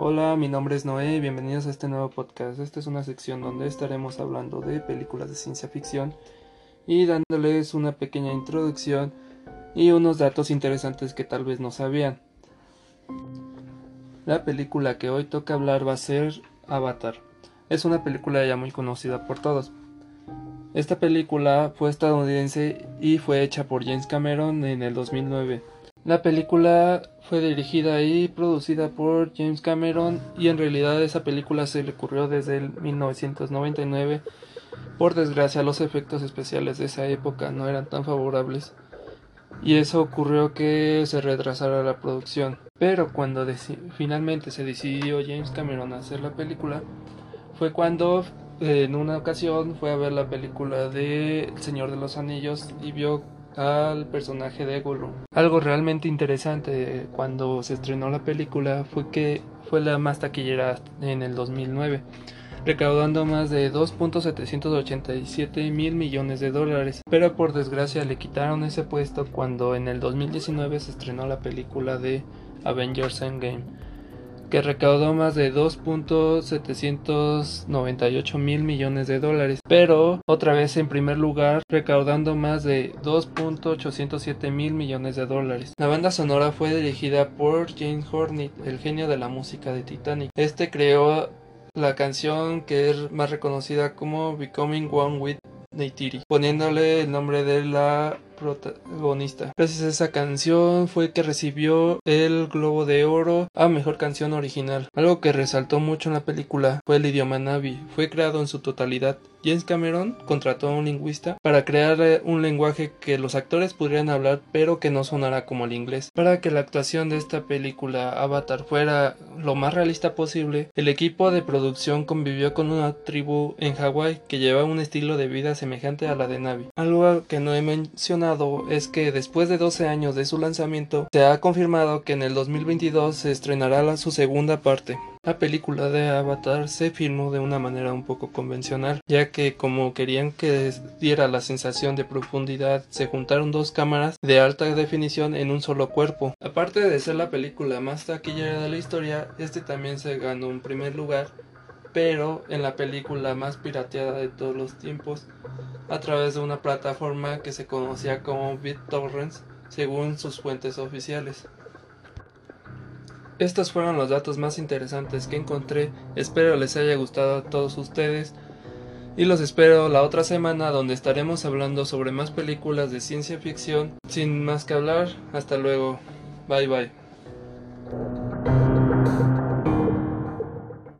Hola, mi nombre es Noé bienvenidos a este nuevo podcast. Esta es una sección donde estaremos hablando de películas de ciencia ficción y dándoles una pequeña introducción y unos datos interesantes que tal vez no sabían. La película que hoy toca hablar va a ser Avatar. Es una película ya muy conocida por todos. Esta película fue estadounidense y fue hecha por James Cameron en el 2009. La película fue dirigida y producida por James Cameron y en realidad esa película se le ocurrió desde el 1999. Por desgracia los efectos especiales de esa época no eran tan favorables y eso ocurrió que se retrasara la producción. Pero cuando finalmente se decidió James Cameron hacer la película fue cuando en una ocasión fue a ver la película de El Señor de los Anillos y vio al personaje de Gollum. Algo realmente interesante cuando se estrenó la película fue que fue la más taquillera en el 2009, recaudando más de 2.787 mil millones de dólares. Pero por desgracia le quitaron ese puesto cuando en el 2019 se estrenó la película de Avengers Endgame que recaudó más de 2.798 mil millones de dólares, pero otra vez en primer lugar recaudando más de 2.807 mil millones de dólares. La banda sonora fue dirigida por James Hornick, el genio de la música de Titanic. Este creó la canción que es más reconocida como Becoming One with Neytiri, poniéndole el nombre de la protagonista. Gracias a esa canción fue que recibió el Globo de Oro a Mejor Canción Original. Algo que resaltó mucho en la película fue el idioma Navi. Fue creado en su totalidad. James Cameron contrató a un lingüista para crear eh, un lenguaje que los actores pudieran hablar pero que no sonara como el inglés. Para que la actuación de esta película Avatar fuera lo más realista posible, el equipo de producción convivió con una tribu en Hawái que llevaba un estilo de vida semejante a la de Navi. Algo que no he mencionado es que después de 12 años de su lanzamiento, se ha confirmado que en el 2022 se estrenará su segunda parte. La película de Avatar se filmó de una manera un poco convencional, ya que como querían que diera la sensación de profundidad, se juntaron dos cámaras de alta definición en un solo cuerpo. Aparte de ser la película más taquillera de la historia, este también se ganó un primer lugar pero en la película más pirateada de todos los tiempos a través de una plataforma que se conocía como BitTorrents según sus fuentes oficiales. Estos fueron los datos más interesantes que encontré, espero les haya gustado a todos ustedes y los espero la otra semana donde estaremos hablando sobre más películas de ciencia ficción. Sin más que hablar, hasta luego, bye bye.